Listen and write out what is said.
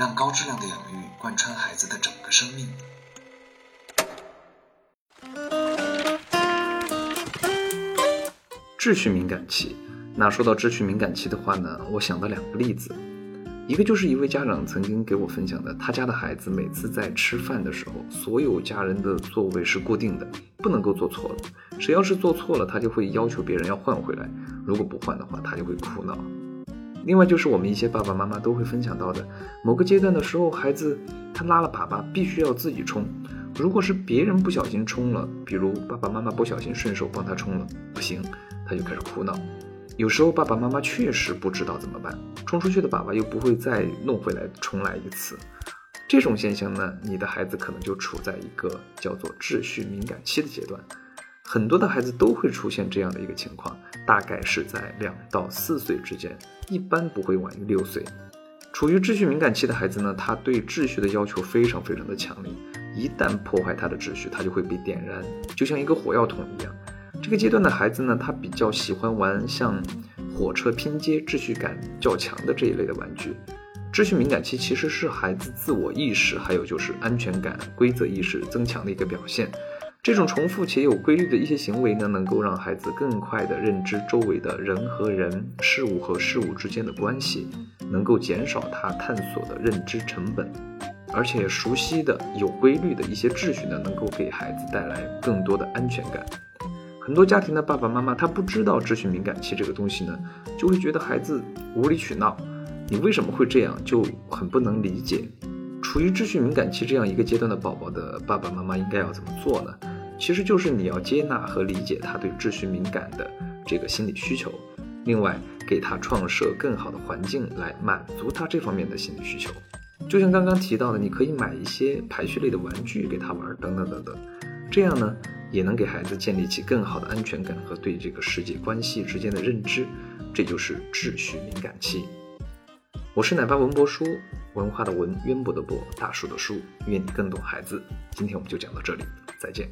让高质量的养育贯穿孩子的整个生命。秩序敏感期，那说到秩序敏感期的话呢，我想到两个例子，一个就是一位家长曾经给我分享的，他家的孩子每次在吃饭的时候，所有家人的座位是固定的，不能够坐错了，谁要是坐错了，他就会要求别人要换回来，如果不换的话，他就会哭闹。另外就是我们一些爸爸妈妈都会分享到的，某个阶段的时候，孩子他拉了粑粑，必须要自己冲。如果是别人不小心冲了，比如爸爸妈妈不小心顺手帮他冲了，不行，他就开始哭闹。有时候爸爸妈妈确实不知道怎么办，冲出去的粑粑又不会再弄回来重来一次。这种现象呢，你的孩子可能就处在一个叫做秩序敏感期的阶段。很多的孩子都会出现这样的一个情况，大概是在两到四岁之间，一般不会晚于六岁。处于秩序敏感期的孩子呢，他对秩序的要求非常非常的强烈，一旦破坏他的秩序，他就会被点燃，就像一个火药桶一样。这个阶段的孩子呢，他比较喜欢玩像火车拼接、秩序感较强的这一类的玩具。秩序敏感期其实是孩子自我意识，还有就是安全感、规则意识增强的一个表现。这种重复且有规律的一些行为呢，能够让孩子更快地认知周围的人和人、事物和事物之间的关系，能够减少他探索的认知成本。而且熟悉的有规律的一些秩序呢，能够给孩子带来更多的安全感。很多家庭的爸爸妈妈他不知道秩序敏感期这个东西呢，就会觉得孩子无理取闹，你为什么会这样，就很不能理解。处于秩序敏感期这样一个阶段的宝宝的爸爸妈妈应该要怎么做呢？其实就是你要接纳和理解他对秩序敏感的这个心理需求，另外给他创设更好的环境来满足他这方面的心理需求。就像刚刚提到的，你可以买一些排序类的玩具给他玩，等等等等，这样呢也能给孩子建立起更好的安全感和对这个世界关系之间的认知，这就是秩序敏感期。我是奶爸文博叔，文化的文，渊博的博，大树的树，愿你更懂孩子。今天我们就讲到这里，再见。